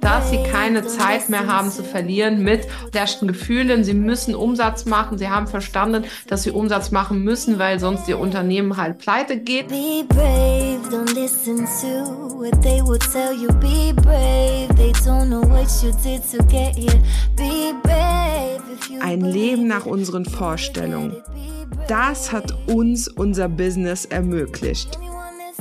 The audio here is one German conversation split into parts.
dass sie keine Zeit mehr haben zu verlieren mit schlechten Gefühlen. Sie müssen Umsatz machen. Sie haben verstanden, dass sie Umsatz machen müssen, weil sonst ihr Unternehmen halt pleite geht. Be brave, don't listen to what they will tell you. Be brave, they don't know what you did to get here. Be brave. Ein Leben nach unseren Vorstellungen. Das hat uns unser Business ermöglicht.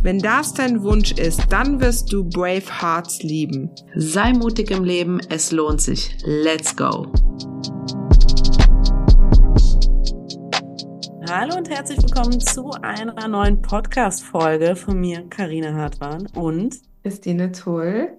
Wenn das dein Wunsch ist, dann wirst du Brave Hearts lieben. Sei mutig im Leben, es lohnt sich. Let's go! Hallo und herzlich willkommen zu einer neuen Podcast-Folge von mir, Karina Hartmann und Christine Tull.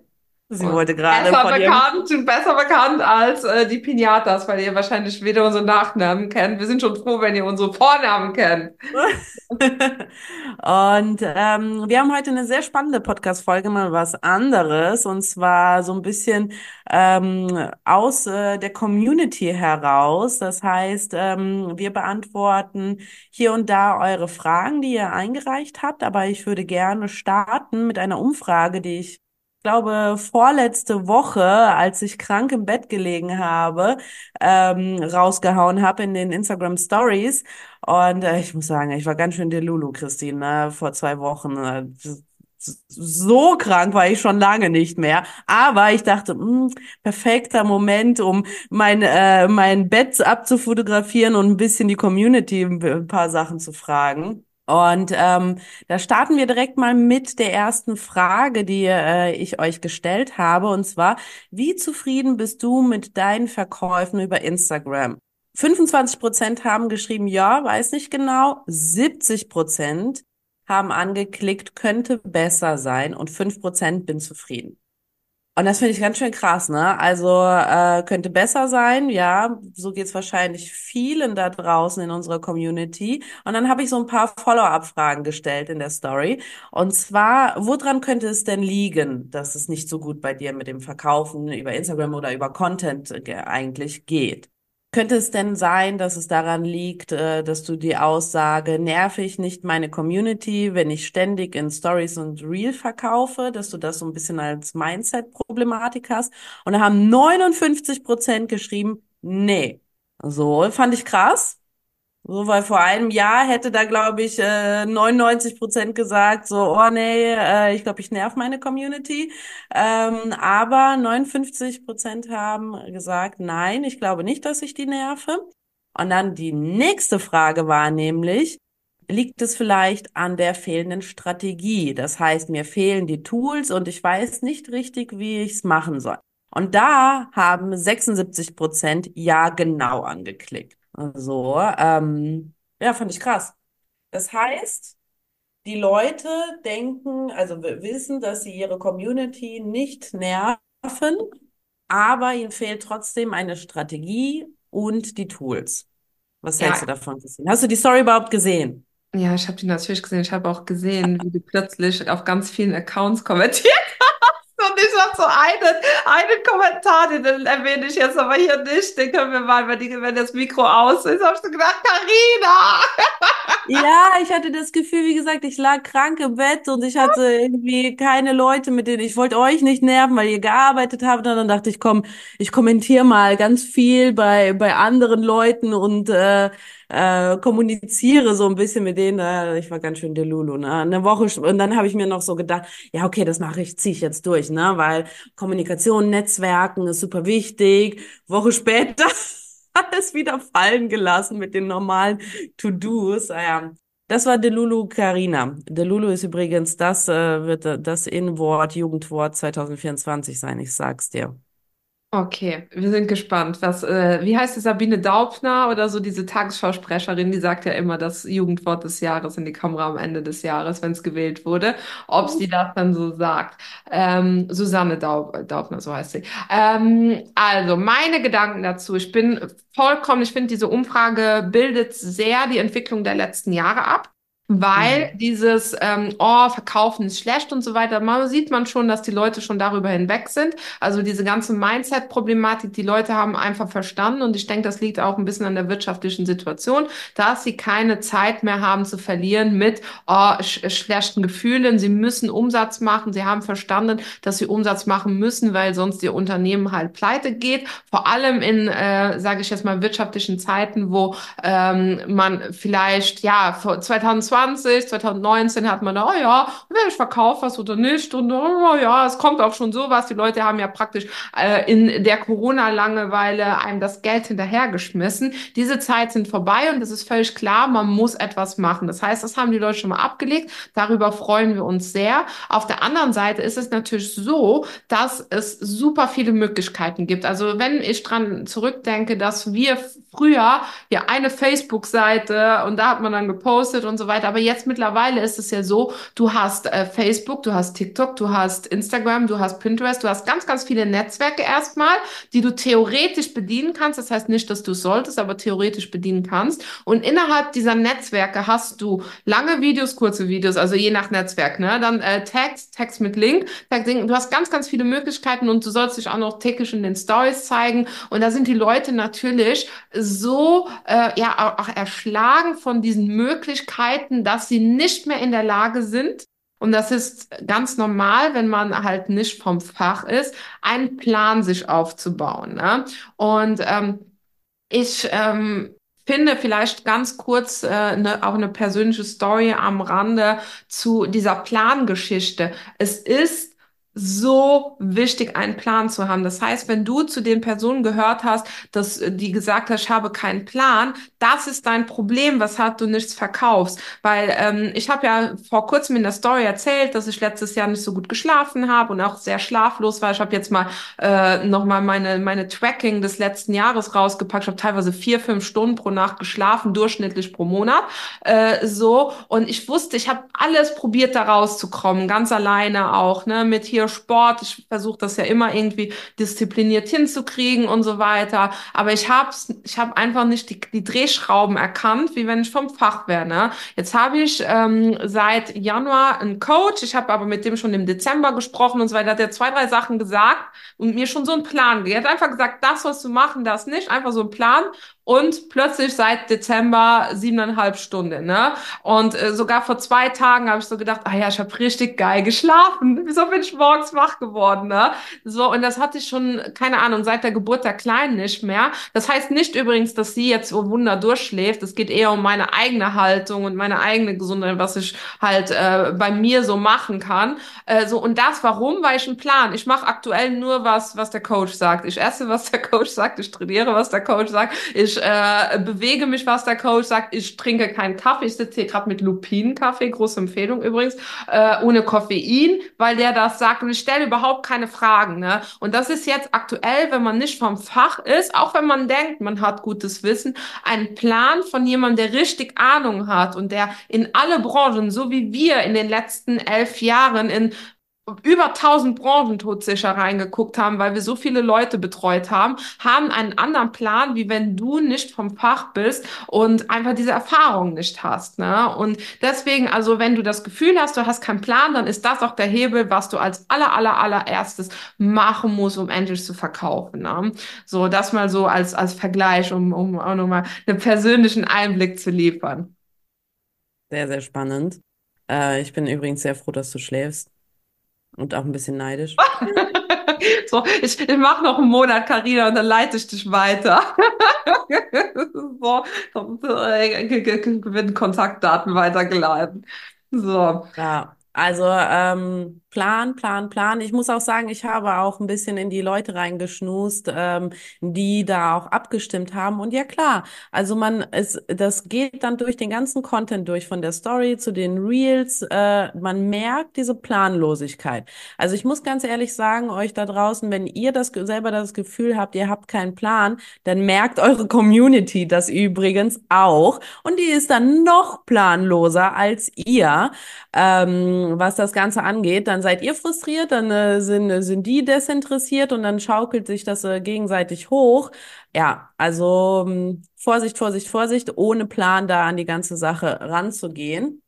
Sie wollte gerade besser bekannt, besser bekannt als äh, die Pinatas, weil ihr wahrscheinlich weder unsere Nachnamen kennt. Wir sind schon froh, wenn ihr unsere Vornamen kennt. und ähm, wir haben heute eine sehr spannende Podcast-Folge, mal was anderes, und zwar so ein bisschen ähm, aus äh, der Community heraus. Das heißt, ähm, wir beantworten hier und da eure Fragen, die ihr eingereicht habt, aber ich würde gerne starten mit einer Umfrage, die ich glaube, vorletzte Woche, als ich krank im Bett gelegen habe, ähm, rausgehauen habe in den Instagram Stories. Und äh, ich muss sagen, ich war ganz schön Delulu, Christine, ne, vor zwei Wochen. Äh, so krank war ich schon lange nicht mehr. Aber ich dachte, mh, hm, perfekter Moment, um mein, äh, mein Bett abzufotografieren und ein bisschen die Community ein paar Sachen zu fragen. Und ähm, da starten wir direkt mal mit der ersten Frage, die äh, ich euch gestellt habe. Und zwar, wie zufrieden bist du mit deinen Verkäufen über Instagram? 25 Prozent haben geschrieben, ja, weiß nicht genau. 70 Prozent haben angeklickt, könnte besser sein. Und 5 Prozent bin zufrieden. Und das finde ich ganz schön krass, ne? Also äh, könnte besser sein, ja. So geht's wahrscheinlich vielen da draußen in unserer Community. Und dann habe ich so ein paar Follow-up-Fragen gestellt in der Story. Und zwar, woran könnte es denn liegen, dass es nicht so gut bei dir mit dem Verkaufen über Instagram oder über Content äh, eigentlich geht? Könnte es denn sein, dass es daran liegt, äh, dass du die Aussage, nerv ich nicht meine Community, wenn ich ständig in Stories und Reel verkaufe, dass du das so ein bisschen als Mindset-Problematik hast? Und da haben 59 Prozent geschrieben, nee. So, fand ich krass. So, weil vor einem Jahr hätte da, glaube ich, äh, 99 Prozent gesagt, so, oh nee, äh, ich glaube, ich nerv meine Community. Ähm, aber 59 Prozent haben gesagt, nein, ich glaube nicht, dass ich die nerve. Und dann die nächste Frage war nämlich, liegt es vielleicht an der fehlenden Strategie? Das heißt, mir fehlen die Tools und ich weiß nicht richtig, wie ich es machen soll. Und da haben 76 Prozent ja genau angeklickt. So, ähm, ja, fand ich krass. Das heißt, die Leute denken, also wissen, dass sie ihre Community nicht nerven, aber ihnen fehlt trotzdem eine Strategie und die Tools. Was hältst ja. du davon, Christine? Hast du die Story überhaupt gesehen? Ja, ich habe die natürlich gesehen. Ich habe auch gesehen, wie du plötzlich auf ganz vielen Accounts kommentiert ich habe so einen, einen Kommentar, den erwähne ich jetzt aber hier nicht. Den können wir mal, wenn, die, wenn das Mikro aus ist, habe ich so gedacht, Carina! Ja, ich hatte das Gefühl, wie gesagt, ich lag krank im Bett und ich hatte irgendwie keine Leute, mit denen ich wollte euch nicht nerven, weil ihr gearbeitet habt. Und dann dachte ich, komm, ich kommentiere mal ganz viel bei, bei anderen Leuten und äh, äh, kommuniziere so ein bisschen mit denen. Äh, ich war ganz schön Delulu, ne? Eine Woche und dann habe ich mir noch so gedacht, ja okay, das mache ich, ziehe ich jetzt durch, ne? Weil Kommunikation, Netzwerken ist super wichtig. Woche später alles wieder fallen gelassen mit den normalen To-Dos. Ja, das war Delulu Carina. Delulu ist übrigens das, äh, wird das In-Wort, Jugendwort 2024 sein, ich sag's dir. Okay, wir sind gespannt. Was, äh, wie heißt die Sabine Daubner oder so diese Tagesschausprecherin, die sagt ja immer das Jugendwort des Jahres in die Kamera am Ende des Jahres, wenn es gewählt wurde, ob sie das dann so sagt. Ähm, Susanne Daub Daubner, so heißt sie. Ähm, also meine Gedanken dazu. Ich bin vollkommen, ich finde, diese Umfrage bildet sehr die Entwicklung der letzten Jahre ab. Weil Mhm. dieses, ähm, oh, verkaufen ist schlecht und so weiter, man sieht man schon, dass die Leute schon darüber hinweg sind. Also diese ganze Mindset-Problematik, die Leute haben einfach verstanden und ich denke, das liegt auch ein bisschen an der wirtschaftlichen Situation, dass sie keine Zeit mehr haben zu verlieren mit oh, sch schlechten Gefühlen. Sie müssen Umsatz machen. Sie haben verstanden, dass sie Umsatz machen müssen, weil sonst ihr Unternehmen halt pleite geht. Vor allem in, äh, sage ich jetzt mal, wirtschaftlichen Zeiten, wo ähm, man vielleicht, ja, vor 2020, 2019 hat man da, oh ja, ich verkaufe was oder nicht und oh ja, es kommt auch schon sowas. Die Leute haben ja praktisch äh, in der Corona-Langeweile einem das Geld hinterhergeschmissen. Diese Zeit sind vorbei und es ist völlig klar, man muss etwas machen. Das heißt, das haben die Leute schon mal abgelegt. Darüber freuen wir uns sehr. Auf der anderen Seite ist es natürlich so, dass es super viele Möglichkeiten gibt. Also wenn ich dran zurückdenke, dass wir früher ja eine Facebook-Seite und da hat man dann gepostet und so weiter. Aber jetzt mittlerweile ist es ja so, du hast äh, Facebook, du hast TikTok, du hast Instagram, du hast Pinterest, du hast ganz, ganz viele Netzwerke erstmal, die du theoretisch bedienen kannst. Das heißt nicht, dass du es solltest, aber theoretisch bedienen kannst. Und innerhalb dieser Netzwerke hast du lange Videos, kurze Videos, also je nach Netzwerk, ne? Dann äh, Text, Text mit Link, Text, Link. Du hast ganz, ganz viele Möglichkeiten und du sollst dich auch noch täglich in den Stories zeigen. Und da sind die Leute natürlich so äh, ja auch erschlagen von diesen Möglichkeiten, dass sie nicht mehr in der Lage sind, und das ist ganz normal, wenn man halt nicht vom Fach ist, einen Plan sich aufzubauen. Ne? Und ähm, ich ähm, finde vielleicht ganz kurz äh, ne, auch eine persönliche Story am Rande zu dieser Plangeschichte. Es ist so wichtig, einen Plan zu haben. Das heißt, wenn du zu den Personen gehört hast, dass äh, die gesagt hast, ich habe keinen Plan, das ist dein Problem, weshalb du nichts verkaufst. Weil ähm, ich habe ja vor kurzem in der Story erzählt, dass ich letztes Jahr nicht so gut geschlafen habe und auch sehr schlaflos war. Ich habe jetzt mal äh, nochmal meine, meine Tracking des letzten Jahres rausgepackt. Ich habe teilweise vier, fünf Stunden pro Nacht geschlafen, durchschnittlich pro Monat. Äh, so. Und ich wusste, ich habe alles probiert, da rauszukommen, ganz alleine auch, ne, mit hier Sport. Ich versuche das ja immer irgendwie diszipliniert hinzukriegen und so weiter. Aber ich habe ich hab einfach nicht die, die Drehschrauben erkannt, wie wenn ich vom Fach wäre. Ne? Jetzt habe ich ähm, seit Januar einen Coach. Ich habe aber mit dem schon im Dezember gesprochen und so weiter. Hat er zwei, drei Sachen gesagt und mir schon so einen Plan. Er hat einfach gesagt, das was du machen, das nicht. Einfach so ein Plan und plötzlich seit Dezember siebeneinhalb Stunden, ne? Und äh, sogar vor zwei Tagen habe ich so gedacht, ah ja, ich habe richtig geil geschlafen. Wieso bin ich morgens wach geworden, ne? So, und das hatte ich schon, keine Ahnung, seit der Geburt der Kleinen nicht mehr. Das heißt nicht übrigens, dass sie jetzt so Wunder durchschläft. Es geht eher um meine eigene Haltung und meine eigene Gesundheit, was ich halt äh, bei mir so machen kann. Äh, so, und das warum? Weil ich einen Plan. Ich mache aktuell nur was, was der Coach sagt. Ich esse, was der Coach sagt. Ich trainiere, was der Coach sagt. Ich äh, bewege mich, was der Coach sagt. Ich trinke keinen Kaffee. Ich sitze hier gerade mit Lupinenkaffee, große Empfehlung übrigens, äh, ohne Koffein, weil der das sagt. Und ich stelle überhaupt keine Fragen. Ne? Und das ist jetzt aktuell, wenn man nicht vom Fach ist, auch wenn man denkt, man hat gutes Wissen, ein Plan von jemandem, der richtig Ahnung hat und der in alle Branchen, so wie wir in den letzten elf Jahren in über 1000 Branchentodsicher reingeguckt haben, weil wir so viele Leute betreut haben, haben einen anderen Plan, wie wenn du nicht vom Fach bist und einfach diese Erfahrung nicht hast. Ne? Und deswegen, also wenn du das Gefühl hast, du hast keinen Plan, dann ist das auch der Hebel, was du als aller, aller, allererstes machen musst, um endlich zu verkaufen. Ne? So, das mal so als, als Vergleich, um, um auch nochmal einen persönlichen Einblick zu liefern. Sehr, sehr spannend. Äh, ich bin übrigens sehr froh, dass du schläfst und auch ein bisschen neidisch. So, ich, ich mache noch einen Monat, Karina, und dann leite ich dich weiter. So, dann werden Kontaktdaten weitergeleitet. So. Ja, also ähm, Plan, Plan, Plan. Ich muss auch sagen, ich habe auch ein bisschen in die Leute reingeschnust, ähm, die da auch abgestimmt haben. Und ja klar, also man, es, das geht dann durch den ganzen Content durch, von der Story zu den Reels. Äh, man merkt diese Planlosigkeit. Also ich muss ganz ehrlich sagen, euch da draußen, wenn ihr das selber das Gefühl habt, ihr habt keinen Plan, dann merkt eure Community das übrigens auch. Und die ist dann noch planloser als ihr, ähm, was das Ganze angeht. Dann seid ihr frustriert, dann äh, sind, sind die desinteressiert und dann schaukelt sich das äh, gegenseitig hoch. Ja, also ähm, Vorsicht, Vorsicht, Vorsicht, ohne Plan da an die ganze Sache ranzugehen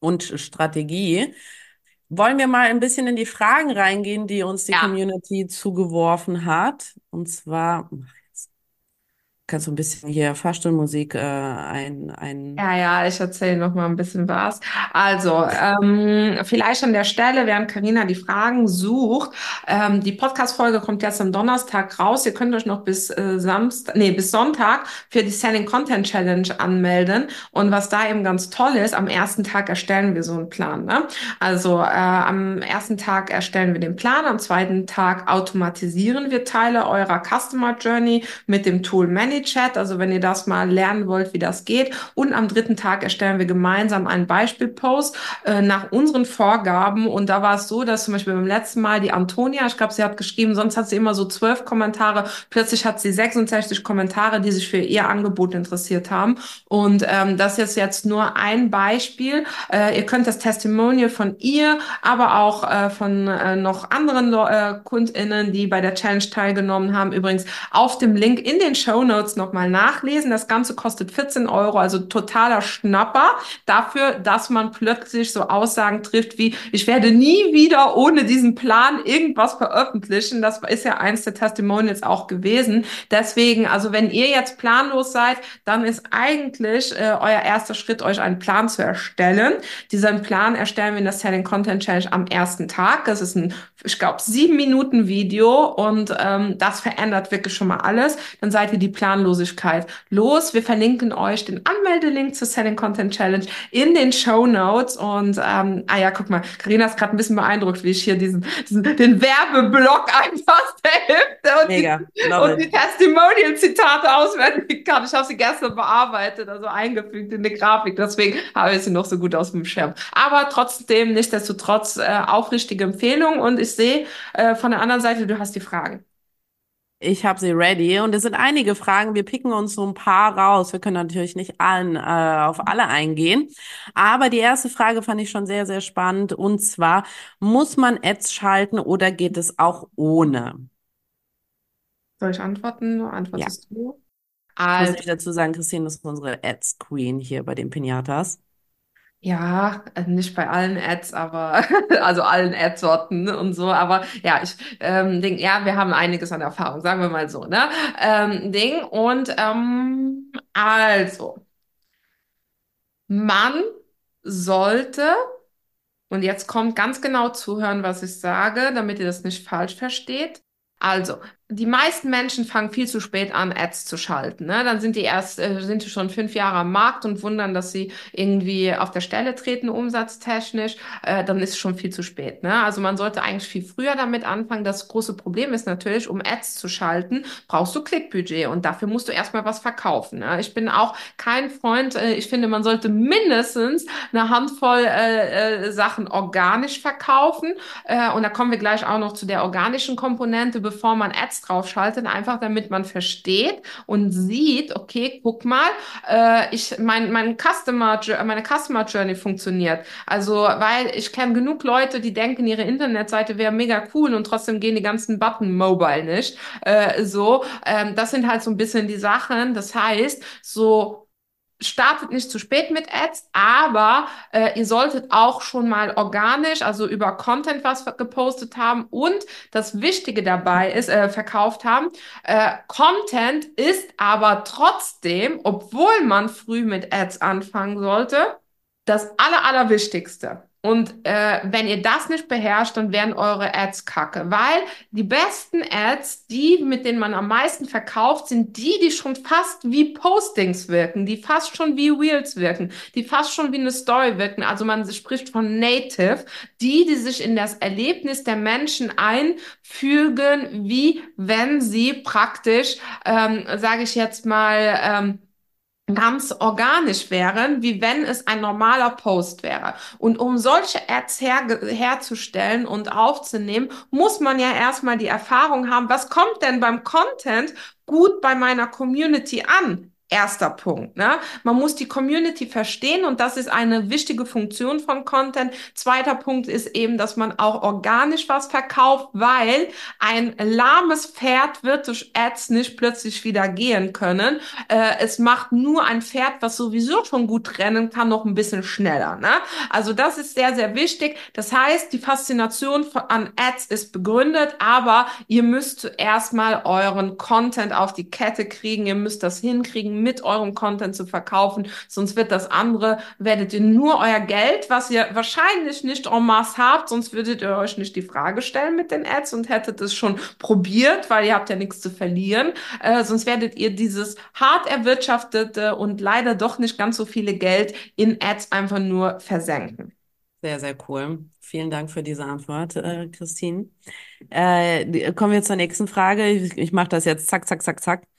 und Strategie. Wollen wir mal ein bisschen in die Fragen reingehen, die uns die Ja. Community zugeworfen hat? Und zwar, kannst du ein bisschen hier Fahrstuhlmusik äh, ein, ein Ja, ja, ich erzähle noch mal ein bisschen was. Also, ähm, vielleicht an der Stelle, während Karina die Fragen sucht, ähm, die Podcast-Folge kommt jetzt am Donnerstag raus. Ihr könnt euch noch bis äh, Samstag, nee, bis Sonntag für die Selling Content Challenge anmelden. Und was da eben ganz toll ist, am ersten Tag erstellen wir so einen Plan. Ne? Also äh, am ersten Tag erstellen wir den Plan, am zweiten Tag automatisieren wir Teile eurer Customer Journey mit dem Tool ManyChat. Also wenn ihr das mal lernen wollt, wie das geht. Und am dritten Tag erstellen wir gemeinsam einen Beispielpost äh, nach unseren Vorgaben. Und da war es so, dass zum Beispiel beim letzten Mal die Antonia, ich glaube, sie hat geschrieben, sonst hat sie immer so zwölf Kommentare, plötzlich hat sie 66 Kommentare, die sich für ihr Angebot interessiert haben. Und ähm, das ist jetzt nur ein Beispiel. Äh, ihr könnt das Testimonial von ihr, aber auch äh, von äh, noch anderen äh, KundInnen, die bei der Challenge teilgenommen haben, übrigens auf dem Link in den Show Notes nochmal nachlesen. Das Ganze kostet 14 Euro, also totaler Schnapper dafür, dass man plötzlich so Aussagen trifft wie, ich werde nie wieder ohne diesen Plan irgendwas veröffentlichen. Das ist ja eins der Testimonials auch gewesen. Deswegen, also wenn ihr jetzt planlos seid, dann ist eigentlich äh, euer erster Schritt, euch einen Plan zu erstellen. Diesen Plan erstellen wir in der Selling Content Challenge am ersten Tag. Das ist ein, ich glaube, sieben Minuten Video und ähm, das verändert wirklich schon mal alles. Dann seid ihr die Planlosigkeit los. Wir verlinken euch den Anmeldelink zur Selling Content Challenge in den Show Notes und ähm, ah ja, guck mal, Karina ist gerade ein bisschen beeindruckt, wie ich hier diesen, diesen den Werbeblock einfach der Hälfte und Mega, die, und die Testimonial-Zitate auswendig kann. Ich habe sie gestern bearbeitet, also eingefügt in die Grafik. Deswegen habe ich sie noch so gut aus dem Schirm. Aber trotzdem, nichtsdestotrotz, äh, aufrichtige Empfehlung. Und ich sehe äh, von der anderen Seite, du hast die Fragen. Ich habe sie ready und es sind einige Fragen. Wir picken uns so ein paar raus. Wir können natürlich nicht allen äh, auf alle eingehen. Aber die erste Frage fand ich schon sehr, sehr spannend. Und zwar, muss man Ads schalten oder geht es auch ohne? Soll ich antworten? Antwortest du? Ich muss Also, nicht dazu sagen, Christine ist unsere Ads Queen hier bei den Pinatas. Ja, nicht bei allen Ads, aber also allen Ad-Sorten und so. Aber ja, ich ähm, Ding, ja, wir haben einiges an Erfahrung, sagen wir mal so, ne? Ähm, Ding und ähm, also man sollte und jetzt kommt ganz genau zuhören, was ich sage, damit ihr das nicht falsch versteht. Also, die meisten Menschen fangen viel zu spät an, Ads zu schalten. Ne? Dann sind die erst, äh, sind die schon fünf Jahre am Markt und wundern, dass sie irgendwie auf der Stelle treten, umsatztechnisch. Äh, dann ist es schon viel zu spät. Ne? Also man sollte eigentlich viel früher damit anfangen. Das große Problem ist natürlich, um Ads zu schalten, brauchst du Klickbudget und dafür musst du erstmal was verkaufen. Ne? Ich bin auch kein Freund, äh, ich finde, man sollte mindestens eine Handvoll äh, äh, Sachen organisch verkaufen. Äh, und da kommen wir gleich auch noch zu der organischen Komponente, bevor man Ads draufschaltet, einfach damit man versteht und sieht, okay, guck mal, äh, ich, mein, mein Customer, meine Customer Journey funktioniert. Also, weil ich kenne genug Leute, die denken, ihre Internetseite wäre mega cool und trotzdem gehen die ganzen Button mobile nicht. Äh, so, ähm, das sind halt so ein bisschen die Sachen. Das heißt, so startet nicht zu spät mit Ads, aber äh, ihr solltet auch schon mal organisch, also über Content was gepostet haben und das Wichtige dabei ist, äh, verkauft haben. Äh, Content ist aber trotzdem, obwohl man früh mit Ads anfangen sollte, das Aller, Allerwichtigste. Und äh, wenn ihr das nicht beherrscht, dann werden eure Ads kacke. Weil die besten Ads, die, mit denen man am meisten verkauft, sind die, die schon fast wie Postings wirken, die fast schon wie Reels wirken, die fast schon wie eine Story wirken. Also man spricht von Native, die, die sich in das Erlebnis der Menschen einfügen, wie wenn sie praktisch, ähm, sage ich jetzt mal, ähm, ganz organisch wären, wie wenn es ein normaler Post wäre. Und um solche Ads her herzustellen und aufzunehmen, muss man ja erstmal die Erfahrung haben, was kommt denn beim Content gut bei meiner Community an? Erster Punkt. Ne? Man muss die Community verstehen und das ist eine wichtige Funktion von Content. Zweiter Punkt ist eben, dass man auch organisch was verkauft, weil ein lahmes Pferd wird durch Ads nicht plötzlich wieder gehen können. Äh, es macht nur ein Pferd, was sowieso schon gut rennen kann, noch ein bisschen schneller. Ne? Also das ist sehr, sehr wichtig. Das heißt, die Faszination an Ads ist begründet, aber ihr müsst zuerst mal euren Content auf die Kette kriegen. Ihr müsst das hinkriegen mit eurem Content zu verkaufen. Sonst wird das andere, werdet ihr nur euer Geld, was ihr wahrscheinlich nicht en masse habt, sonst würdet ihr euch nicht die Frage stellen mit den Ads und hättet es schon probiert, weil ihr habt ja nichts zu verlieren. Äh, sonst werdet ihr dieses hart erwirtschaftete und leider doch nicht ganz so viele Geld in Ads einfach nur versenken. Sehr, sehr cool. Vielen Dank für diese Antwort, äh, Christine. Äh, kommen wir zur nächsten Frage. Ich, ich mache das jetzt zack, zack, zack, zack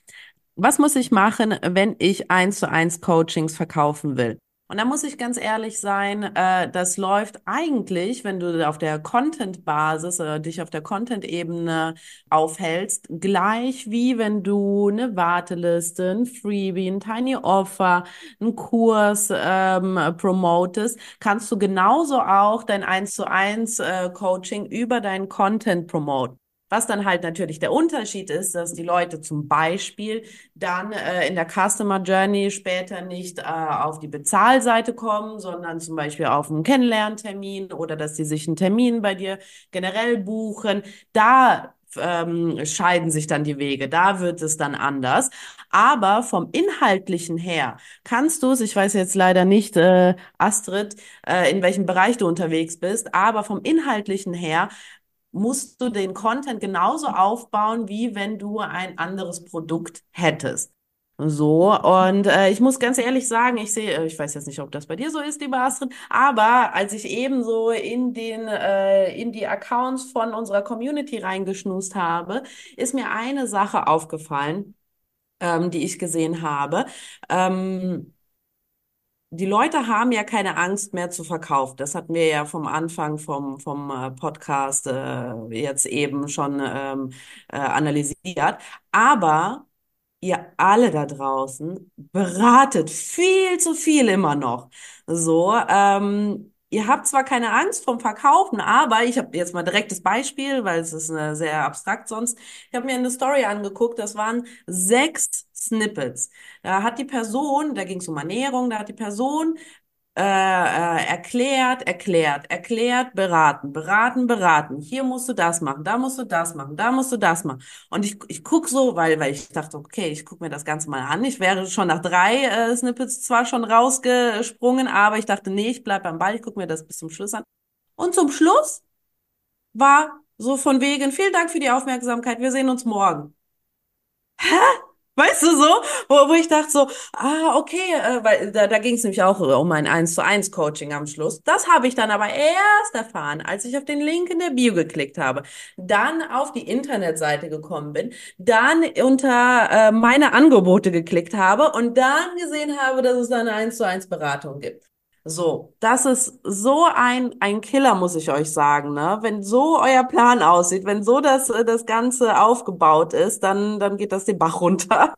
was muss ich machen, wenn ich eins zu eins Coachings verkaufen will? Und da muss ich ganz ehrlich sein, äh, das läuft eigentlich, wenn du auf der Content-Basis oder dich auf der Content-Ebene aufhältst, gleich wie wenn du eine Warteliste, ein Freebie, ein Tiny Offer, einen Kurs ähm, promotest, kannst du genauso auch dein 1 zu 1 äh, Coaching über deinen Content promoten. Was dann halt natürlich der Unterschied ist, dass die Leute zum Beispiel dann äh, in der Customer Journey später nicht äh, auf die Bezahlseite kommen, sondern zum Beispiel auf einen Kennenlerntermin oder dass sie sich einen Termin bei dir generell buchen. Da ähm, scheiden sich dann die Wege. Da wird es dann anders. Aber vom Inhaltlichen her kannst du es, ich weiß jetzt leider nicht, äh, Astrid, äh, in welchem Bereich du unterwegs bist, aber vom Inhaltlichen her musst du den Content genauso aufbauen, wie wenn du ein anderes Produkt hättest. So, und äh, ich muss ganz ehrlich sagen, ich sehe, äh, ich weiß jetzt nicht, ob das bei dir so ist, liebe Astrid, aber als ich eben so in den, äh, in die Accounts von unserer Community reingeschnust habe, ist mir eine Sache aufgefallen, ähm, die ich gesehen habe. Ähm, die Leute haben ja keine Angst mehr zu verkaufen. Das hatten wir ja vom Anfang vom, vom äh, Podcast äh, jetzt eben schon ähm, äh, analysiert. Aber ihr alle da draußen beratet viel zu viel immer noch. So, ähm, ihr habt zwar keine Angst vom Verkaufen, aber ich habe jetzt mal direktes Beispiel, weil es ist äh, sehr abstrakt sonst. Ich habe mir eine Story angeguckt, das waren sechs Snippets. Da hat die Person, da ging es um Ernährung, da hat die Person äh, erklärt, erklärt, erklärt, beraten, beraten, beraten. Hier musst du das machen, da musst du das machen, da musst du das machen. Und ich, ich guck so, weil, weil ich dachte, okay, ich guck mir das Ganze mal an. Ich wäre schon nach drei äh, Snippets zwar schon rausgesprungen, aber ich dachte, nee, ich bleib am Ball, ich guck mir das bis zum Schluss an. Und zum Schluss war so von wegen, vielen Dank für die Aufmerksamkeit, wir sehen uns morgen. Hä? Weißt du so? Wo, wo ich dachte so, ah, okay, äh, weil da, da ging es nämlich auch um ein 1 zu 1 Coaching am Schluss. Das habe ich dann aber erst erfahren, als ich auf den Link in der Bio geklickt habe, dann auf die Internetseite gekommen bin, dann unter äh, meine Angebote geklickt habe und dann gesehen habe, dass es eine 1 zu 1 Beratung gibt. So, das ist so ein, ein Killer, muss ich euch sagen, ne? Wenn so euer Plan aussieht, wenn so das, das Ganze aufgebaut ist, dann, dann geht das den Bach runter.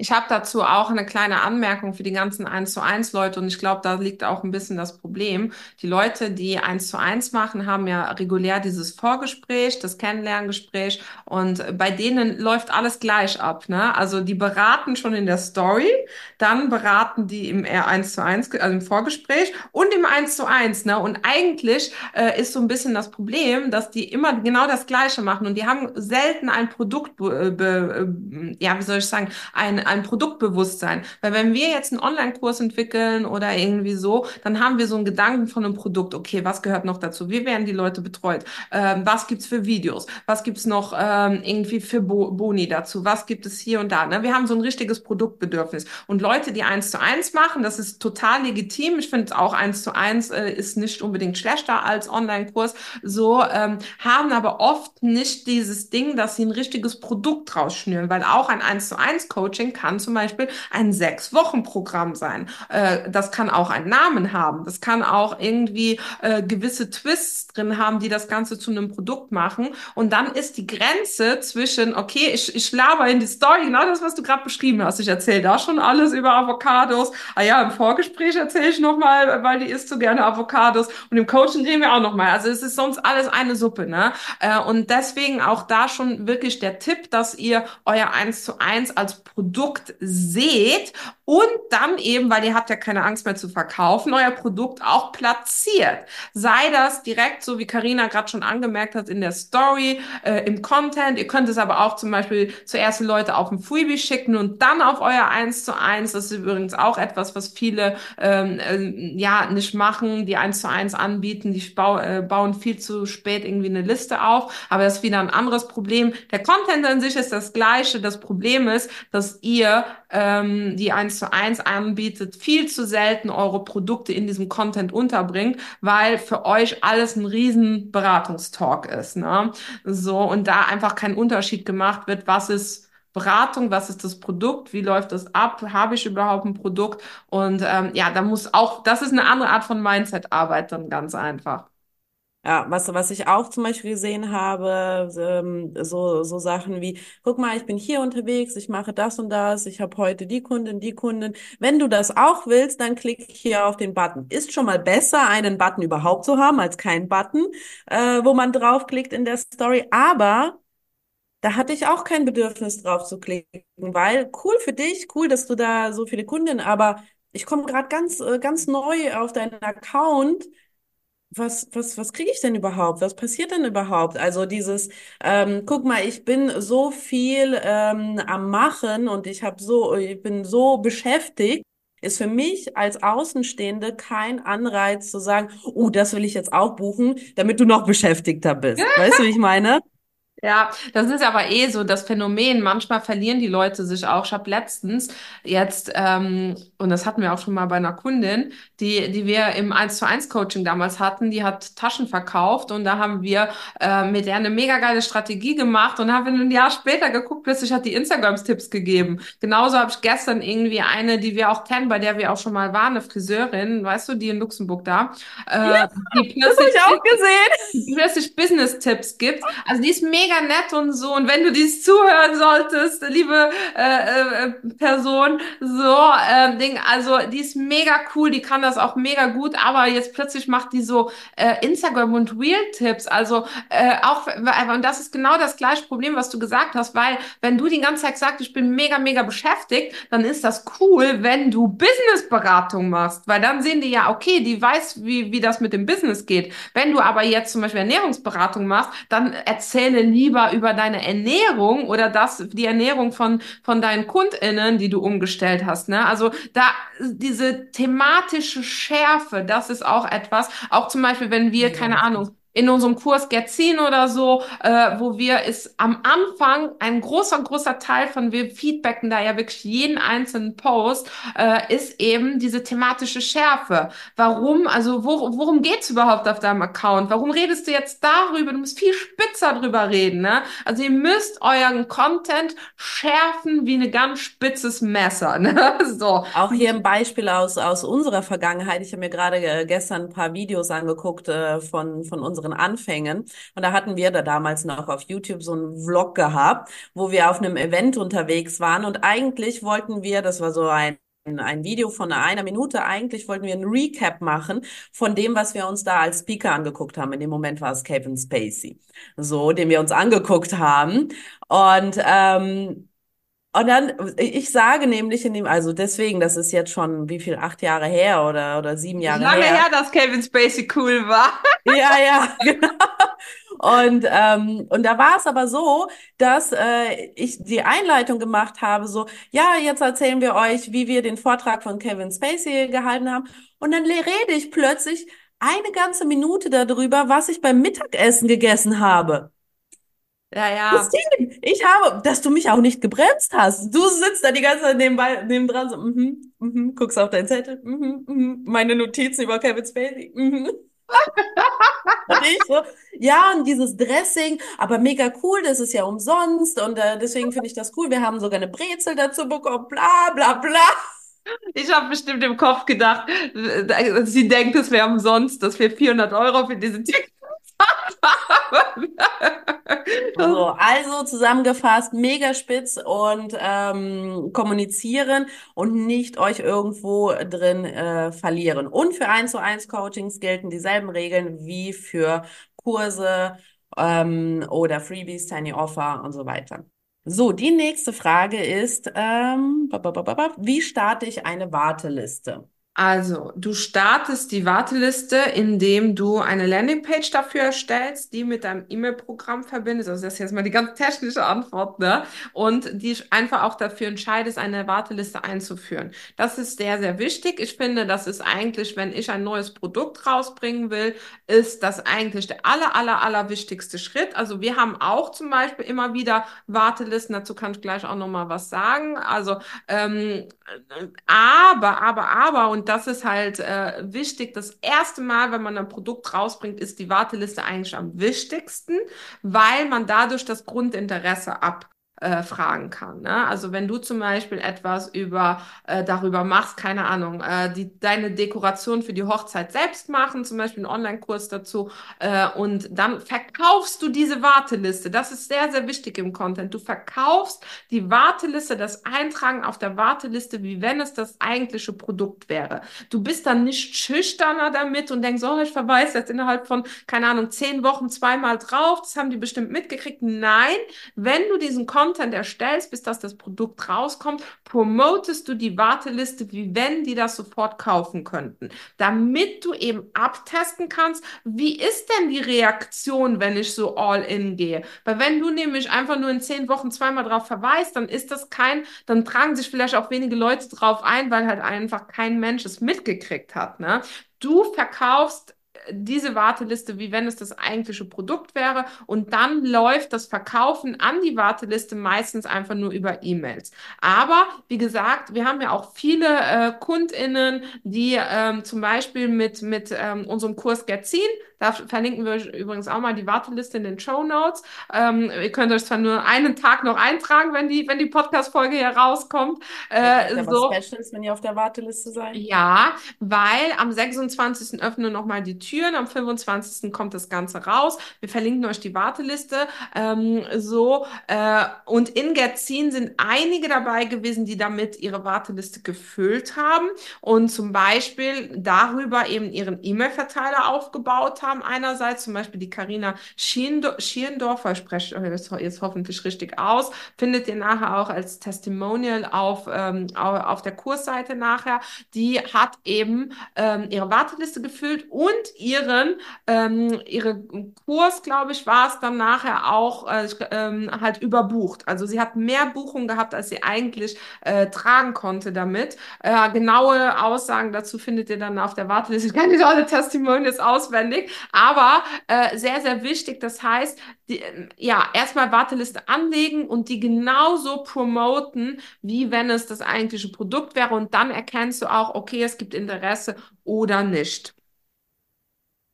Ich habe dazu auch eine kleine Anmerkung für die ganzen 1 zu 1 Leute und ich glaube, da liegt auch ein bisschen das Problem. Die Leute, die 1 zu 1 machen, haben ja regulär dieses Vorgespräch, das Kennenlerngespräch und bei denen läuft alles gleich ab. Ne? Also die beraten schon in der Story, dann beraten die im 1 zu 1, also im Vorgespräch und im 1 zu 1. Ne? Und eigentlich äh, ist so ein bisschen das Problem, dass die immer genau das Gleiche machen und die haben selten ein Produkt, äh, be, äh, ja, wie soll ich sagen, ein ein Produktbewusstsein. Weil wenn wir jetzt einen Online-Kurs entwickeln oder irgendwie so, dann haben wir so einen Gedanken von einem Produkt. Okay, was gehört noch dazu? Wie werden die Leute betreut? Ähm, was gibt's für Videos? Was gibt's noch ähm, irgendwie für Bo Boni dazu? Was gibt es hier und da? Ne? Wir haben so ein richtiges Produktbedürfnis. Und Leute, die eins zu eins machen, das ist total legitim. Ich finde auch eins zu eins äh, ist nicht unbedingt schlechter als Online-Kurs. So ähm, haben aber oft nicht dieses Ding, dass sie ein richtiges Produkt rausschnüren, weil auch ein eins zu eins Coaching kann zum Beispiel ein sechs Wochen Programm sein. Äh, das kann auch einen Namen haben. Das kann auch irgendwie äh, gewisse Twists drin haben, die das Ganze zu einem Produkt machen. Und dann ist die Grenze zwischen, okay, ich, ich laber in die Story, genau das, was du gerade beschrieben hast. Ich erzähle da schon alles über Avocados. Ah ja, im Vorgespräch erzähle ich nochmal, weil die isst so gerne Avocados. Und im Coaching reden wir auch nochmal. Also es ist sonst alles eine Suppe, ne? Äh, und deswegen auch da schon wirklich der Tipp, dass ihr euer eins zu eins als Produkt seht und dann eben, weil ihr habt ja keine Angst mehr zu verkaufen, euer Produkt auch platziert. Sei das direkt, so wie Karina gerade schon angemerkt hat, in der Story, äh, im Content. Ihr könnt es aber auch zum Beispiel zuerst Leute auf ein Freebie schicken und dann auf euer eins zu eins. Das ist übrigens auch etwas, was viele ähm, äh, ja nicht machen, die eins zu eins anbieten. Die bau, äh, bauen viel zu spät irgendwie eine Liste auf. Aber das ist wieder ein anderes Problem. Der Content an sich ist das gleiche. Das Problem ist, dass ihr ähm, die eins zu eins anbietet, viel zu selten eure Produkte in diesem Content unterbringt, weil für euch alles ein riesen Beratungstalk ist. Ne? So, und da einfach kein Unterschied gemacht wird, was ist Beratung, was ist das Produkt, wie läuft das ab, habe ich überhaupt ein Produkt? Und ähm, ja, da muss auch, das ist eine andere Art von Mindset-Arbeit dann ganz einfach. Ja, was, was ich auch zum Beispiel gesehen habe, ähm, so, so Sachen wie, guck mal, ich bin hier unterwegs, ich mache das und das, ich habe heute die Kundin, die Kundin. Wenn du das auch willst, dann klick hier auf den Button. Ist schon mal besser, einen Button überhaupt zu haben, als keinen Button, äh, wo man draufklickt in der Story. Aber da hatte ich auch kein Bedürfnis drauf zu klicken, weil cool für dich, cool, dass du da so viele Kunden, aber ich komme gerade ganz, äh, ganz neu auf deinen Account was, was, was kriege ich denn überhaupt? Was passiert denn überhaupt? Also dieses, ähm, guck mal, ich bin so viel ähm, am Machen und ich habe so, ich bin so beschäftigt, ist für mich als Außenstehende kein Anreiz zu sagen, oh, das will ich jetzt auch buchen, damit du noch beschäftigter bist. Weißt du, wie ich meine? Ja, das ist aber eh so das Phänomen. Manchmal verlieren die Leute sich auch. Ich habe letztens jetzt, ähm, und das hatten wir auch schon mal bei einer Kundin, die, die wir im 1 zu 1 Coaching damals hatten, die hat Taschen verkauft und da haben wir äh, mit der eine mega geile Strategie gemacht und haben ein Jahr später geguckt, plötzlich hat die Instagrams-Tipps gegeben. Genauso habe ich gestern irgendwie eine, die wir auch kennen, bei der wir auch schon mal waren, eine Friseurin, weißt du, die in Luxemburg da, äh, ja, die plötzlich, das habe ich auch gesehen. Die plötzlich Business-Tipps gibt. Also die ist mega mega nett und so. Und wenn du dies zuhören solltest, liebe äh, äh, Person, so äh, Ding, also die ist mega cool, die kann das auch mega gut, aber jetzt plötzlich macht die so äh, Instagram und Real-Tipps. Also äh, auch, und das ist genau das gleiche Problem, was du gesagt hast, weil wenn du die ganze Zeit sagst, ich bin mega, mega beschäftigt, dann ist das cool, wenn du Business-Beratung machst, weil dann sehen die ja, okay, die weiß, wie, wie das mit dem Business geht. Wenn du aber jetzt zum Beispiel Ernährungsberatung machst, dann erzähle lieber über deine Ernährung oder das, die Ernährung von, von deinen KundInnen, die du umgestellt hast. Ne? Also da diese thematische Schärfe, das ist auch etwas, auch zum Beispiel, wenn wir, keine Ahnung, in unserem Kurs Gerzin oder so, äh, wo wir ist am Anfang ein großer, großer Teil von wir feedbacken da ja wirklich jeden einzelnen Post, äh, ist eben diese thematische Schärfe. Warum, also wo, worum geht's überhaupt auf deinem Account? Warum redest du jetzt darüber? Du musst viel spitzer drüber reden, ne? Also ihr müsst euren Content schärfen wie ein ganz spitzes Messer, ne? So. Auch hier ein Beispiel aus, aus unserer Vergangenheit. Ich habe mir gerade äh, gestern ein paar Videos angeguckt äh, von, von unseren unseren Anfängen. Und da hatten wir da damals noch auf YouTube so einen Vlog gehabt, wo wir auf einem Event unterwegs waren. Und eigentlich wollten wir, das war so ein ein Video von einer Minute. Eigentlich wollten wir ein Recap machen von dem, was wir uns da als Speaker angeguckt haben. In dem Moment war es Kevin Spacey, so, den wir uns angeguckt haben. Und ähm, und dann, ich sage nämlich in dem, also deswegen, das ist jetzt schon wie viel, acht Jahre her oder, oder sieben Jahre Lange her. her, dass Kevin Spacey cool war. Ja, ja, genau. Und, ähm, und da war es aber so, dass äh, ich die Einleitung gemacht habe, so, ja, jetzt erzählen wir euch, wie wir den Vortrag von Kevin Spacey gehalten haben. Und dann rede ich plötzlich eine ganze Minute darüber, was ich beim Mittagessen gegessen habe. Ja, ja. Christine, ich habe, dass du mich auch nicht gebremst hast. Du sitzt da die ganze Zeit nebenbei, nebendran, so, mhm, mhm, guckst auf dein Zettel, mhm, mhm, meine Notizen über Kevin Spacey, mhm. Und ich so, ja, und dieses Dressing, aber mega cool, das ist ja umsonst und äh, deswegen finde ich das cool. Wir haben sogar eine Brezel dazu bekommen, bla bla bla. Ich habe bestimmt im Kopf gedacht, sie denkt, es wäre umsonst, dass wir 400 Euro für diese Tickets. So, also zusammengefasst, mega spitz und ähm, kommunizieren und nicht euch irgendwo drin äh, verlieren. Und für 1 zu 1 Coachings gelten dieselben Regeln wie für Kurse ähm, oder Freebies, Tiny Offer und so weiter. So, die nächste Frage ist, ähm, wie starte ich eine Warteliste? Also, du startest die Warteliste, indem du eine Landingpage dafür erstellst, die mit deinem E-Mail-Programm verbindest. Also, das ist jetzt mal die ganz technische Antwort, ne? Und die einfach auch dafür entscheidest, eine Warteliste einzuführen. Das ist sehr, sehr wichtig. Ich finde, das ist eigentlich, wenn ich ein neues Produkt rausbringen will, ist das eigentlich der aller, aller, aller wichtigste Schritt. Also, wir haben auch zum Beispiel immer wieder Wartelisten. Dazu kann ich gleich auch nochmal was sagen. Also, ähm, aber, aber, aber, und das ist halt äh, wichtig. Das erste Mal, wenn man ein Produkt rausbringt, ist die Warteliste eigentlich am wichtigsten, weil man dadurch das Grundinteresse ab äh, fragen kann. Ne? Also wenn du zum Beispiel etwas über äh, darüber machst, keine Ahnung, äh, die deine Dekoration für die Hochzeit selbst machen, zum Beispiel einen Online-Kurs dazu, äh, und dann verkaufst du diese Warteliste. Das ist sehr, sehr wichtig im Content. Du verkaufst die Warteliste, das Eintragen auf der Warteliste, wie wenn es das eigentliche Produkt wäre. Du bist dann nicht schüchterner damit und denkst, oh, ich verweise jetzt innerhalb von, keine Ahnung, zehn Wochen zweimal drauf, das haben die bestimmt mitgekriegt. Nein, wenn du diesen Content Content erstellst, bis dass das Produkt rauskommt, promotest du die Warteliste, wie wenn die das sofort kaufen könnten, damit du eben abtesten kannst, wie ist denn die Reaktion, wenn ich so all in gehe? Weil wenn du nämlich einfach nur in zehn Wochen zweimal drauf verweist, dann ist das kein, dann tragen sich vielleicht auch wenige Leute drauf ein, weil halt einfach kein Mensch es mitgekriegt hat. Ne? Du verkaufst diese Warteliste, wie wenn es das eigentliche Produkt wäre. Und dann läuft das Verkaufen an die Warteliste meistens einfach nur über E-Mails. Aber wie gesagt, wir haben ja auch viele äh, KundInnen, die ähm, zum Beispiel mit, mit ähm, unserem Kurs Getzin da verlinken wir übrigens auch mal die Warteliste in den Show Notes. Ähm, ihr könnt euch zwar nur einen Tag noch eintragen, wenn die, wenn die Podcast-Folge hier rauskommt. Äh, ja, so. Specials, wenn ihr auf der Warteliste seid? Ja, weil am 26. öffnen nochmal die Türen, am 25. kommt das Ganze raus. Wir verlinken euch die Warteliste. Ähm, so, äh, und in Getzin sind einige dabei gewesen, die damit ihre Warteliste gefüllt haben und zum Beispiel darüber eben ihren E-Mail-Verteiler aufgebaut haben haben. Einerseits zum Beispiel die Karina Schierendorfer, ich spreche jetzt, hoffentlich richtig aus, findet ihr nachher auch als Testimonial auf, ähm, auf der Kursseite nachher. Die hat eben ähm, ihre Warteliste gefüllt und ihren, ähm, ihre Kurs, glaube ich, war es dann nachher auch äh, ähm, halt überbucht. Also sie hat mehr Buchungen gehabt, als sie eigentlich äh, tragen konnte damit. Äh, genaue Aussagen dazu findet ihr dann auf der Warteliste. Ich kann nicht alle Testimonials auswendig, aber äh, sehr, sehr wichtig. Das heißt, die, ja, erstmal Warteliste anlegen und die genauso promoten, wie wenn es das eigentliche Produkt wäre. Und dann erkennst du auch, okay, es gibt Interesse oder nicht.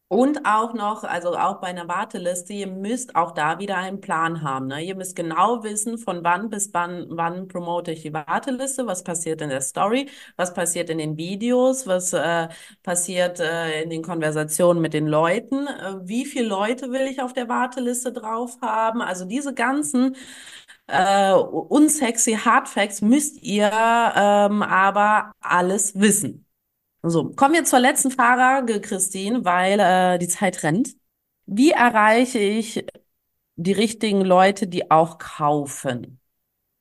Und auch noch, also auch bei einer Warteliste, ihr müsst auch da wieder einen Plan haben. Ne? Ihr müsst genau wissen, von wann bis wann, wann promote ich die Warteliste, was passiert in der Story, was passiert in den Videos, was äh, passiert äh, in den Konversationen mit den Leuten, äh, wie viele Leute will ich auf der Warteliste drauf haben. Also diese ganzen äh, unsexy Hardfacts müsst ihr ähm, aber alles wissen. So, kommen wir zur letzten Frage, Christine, weil äh, die Zeit rennt. Wie erreiche ich die richtigen Leute, die auch kaufen?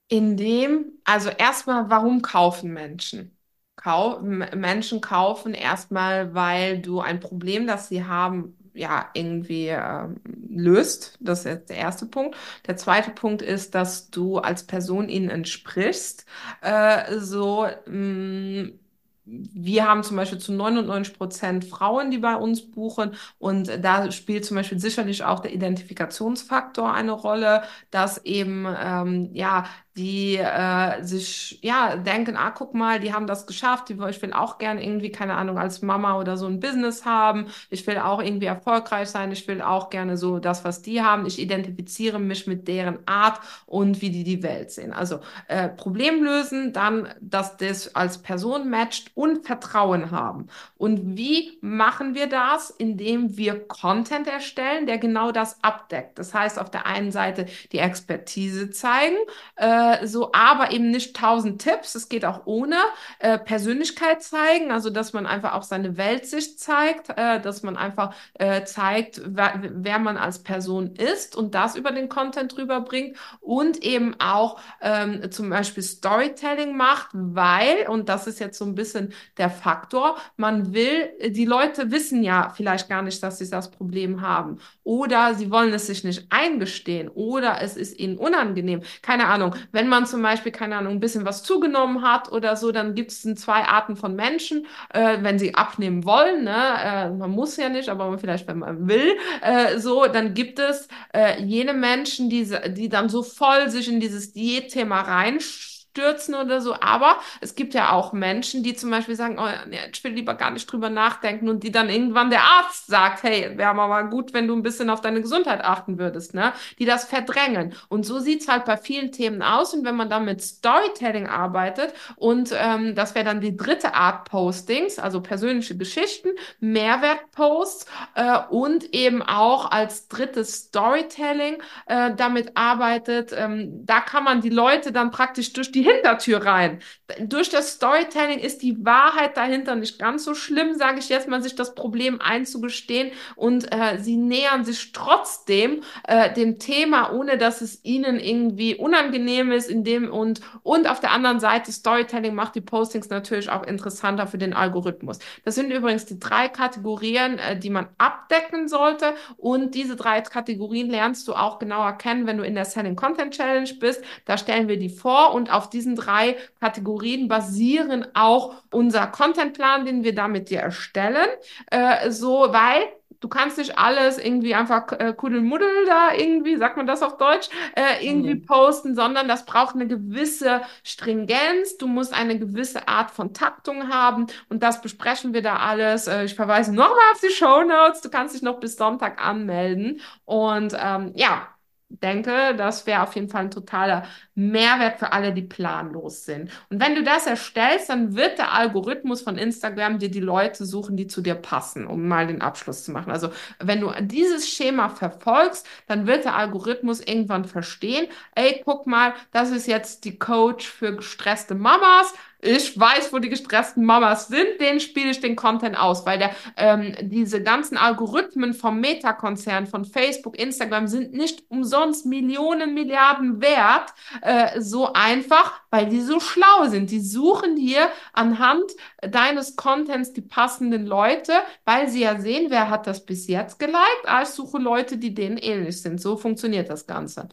Indem, also erstmal, warum kaufen Menschen? Kau Menschen kaufen erstmal, weil du ein Problem, das sie haben, ja irgendwie äh, löst. Das ist der erste Punkt. Der zweite Punkt ist, dass du als Person ihnen entsprichst. Äh, so mh, mm, wir haben zum Beispiel zu 99 Prozent Frauen, die bei uns buchen. Und da spielt zum Beispiel sicherlich auch der Identifikationsfaktor eine Rolle, dass eben, ähm, ja, die äh, sich ja denken, ah, guck mal, die haben das geschafft, ich will auch gerne irgendwie, keine Ahnung, als Mama oder so ein Business haben, ich will auch irgendwie erfolgreich sein, ich will auch gerne so das, was die haben, ich identifiziere mich mit deren Art und wie die die Welt sehen. Also äh, Problem lösen, dann, dass das als Person matcht und Vertrauen haben. Und wie machen wir das? Indem wir Content erstellen, der genau das abdeckt. Das heißt, auf der einen Seite die Expertise zeigen, äh, so, aber eben nicht tausend Tipps. Es geht auch ohne äh, Persönlichkeit zeigen, also dass man einfach auch seine Weltsicht zeigt, äh, dass man einfach äh, zeigt, wer, wer, man als Person ist und das über den Content rüberbringt und eben auch ähm, zum Beispiel Storytelling macht, weil, und das ist jetzt so ein bisschen der Faktor, man will, die Leute wissen ja vielleicht gar nicht, dass sie das Problem haben oder sie wollen es sich nicht eingestehen oder es ist ihnen unangenehm. Keine Ahnung, wenn man zum Beispiel, keine Ahnung, ein bisschen was zugenommen hat oder so, dann gibt es zwei Arten von Menschen, äh, wenn sie abnehmen wollen, ne? Äh, man muss ja nicht, aber vielleicht, wenn man will, äh, so, dann gibt es äh, jene Menschen, die, die dann so voll sich in dieses Diätthema reinstellen stürzen oder so. Aber es gibt ja auch Menschen, die zum Beispiel sagen, oh, nee, ich will lieber gar nicht drüber nachdenken und die dann irgendwann der Arzt sagt, hey, wäre mal gut, wenn du ein bisschen auf deine Gesundheit achten würdest, ne? Die das verdrängen. Und so sieht's halt bei vielen Themen aus. Und wenn man dann mit Storytelling arbeitet und ähm, das wäre dann die dritte Art Postings, also persönliche Geschichten, Mehrwertposts äh, und eben auch als drittes Storytelling äh, damit arbeitet, ähm, da kann man die Leute dann praktisch durch die Hintertür rein. Durch das Storytelling ist die Wahrheit dahinter nicht ganz so schlimm, sage ich jetzt mal, sich das Problem einzugestehen und äh, sie nähern sich trotzdem äh, dem Thema, ohne dass es ihnen irgendwie unangenehm ist, in dem und und auf der anderen Seite Storytelling macht die Postings natürlich auch interessanter für den Algorithmus. Das sind übrigens die drei Kategorien, äh, die man abdecken sollte und diese drei Kategorien lernst du auch genauer kennen, wenn du in der Selling Content Challenge bist. Da stellen wir die vor und auf diesen drei Kategorien basieren auch unser Contentplan, den wir da mit dir erstellen. Äh, so, weil du kannst nicht alles irgendwie einfach äh, kuddelmuddel da irgendwie, sagt man das auf Deutsch, äh, irgendwie mhm. posten, sondern das braucht eine gewisse Stringenz. Du musst eine gewisse Art von Taktung haben und das besprechen wir da alles. Äh, ich verweise nochmal auf die Show Notes. Du kannst dich noch bis Sonntag anmelden und ähm, ja, denke, das wäre auf jeden Fall ein totaler Mehrwert für alle, die planlos sind. Und wenn du das erstellst, dann wird der Algorithmus von Instagram dir die Leute suchen, die zu dir passen, um mal den Abschluss zu machen. Also wenn du dieses Schema verfolgst, dann wird der Algorithmus irgendwann verstehen, ey, guck mal, das ist jetzt die Coach für gestresste Mamas ich weiß, wo die gestressten Mamas sind, denen spiele ich den Content aus, weil der, ähm, diese ganzen Algorithmen vom Meta-Konzern, von Facebook, Instagram sind nicht umsonst Millionen, Milliarden wert, äh, so einfach, weil die so schlau sind. Die suchen dir anhand deines Contents die passenden Leute, weil sie ja sehen, wer hat das bis jetzt geliked. Ich suche Leute, die denen ähnlich sind. So funktioniert das Ganze.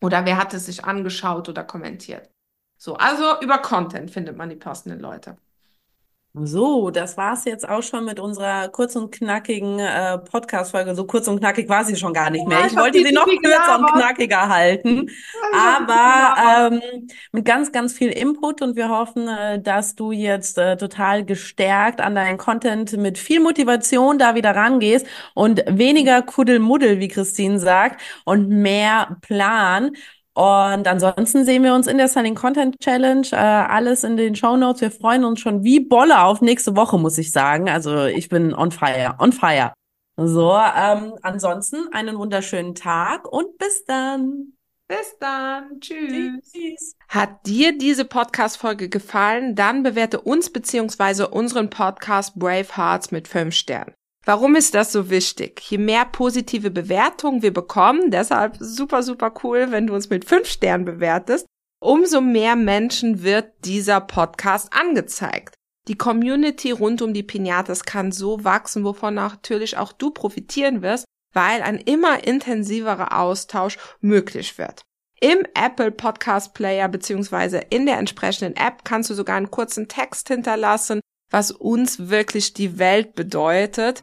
Oder wer hat es sich angeschaut oder kommentiert. So, also über Content findet man die passenden Leute. So, das war's jetzt auch schon mit unserer kurz und knackigen äh, Podcast-Folge. So kurz und knackig war sie schon gar nicht mehr. Ich wollte sie noch kürzer und knackiger halten, aber ähm, mit ganz, ganz viel Input und wir hoffen, äh, dass du jetzt äh, total gestärkt an deinen Content mit viel Motivation da wieder rangehst und weniger Kuddelmuddel, wie Christine sagt, und mehr Plan. Und ansonsten sehen wir uns in der Selling Content Challenge. Äh, alles in den Show Notes. Wir freuen uns schon wie Bolle auf nächste Woche, muss ich sagen. Also ich bin on fire, on fire. So, ähm, ansonsten einen wunderschönen Tag und bis dann. Bis dann. Tschüss. Tschüss. Hat dir diese Podcast-Folge gefallen? Dann bewerte uns beziehungsweise unseren Podcast Brave Hearts mit fünf Sternen. Warum ist das so wichtig? Je mehr positive Bewertungen wir bekommen, deshalb super, super cool, wenn du uns mit fünf Sternen bewertest, umso mehr Menschen wird dieser Podcast angezeigt. Die Community rund um die Pinatas kann so wachsen, wovon natürlich auch du profitieren wirst, weil ein immer intensiverer Austausch möglich wird. Im Apple Podcast Player beziehungsweise in der entsprechenden App kannst du sogar einen kurzen Text hinterlassen, was uns wirklich die Welt bedeutet.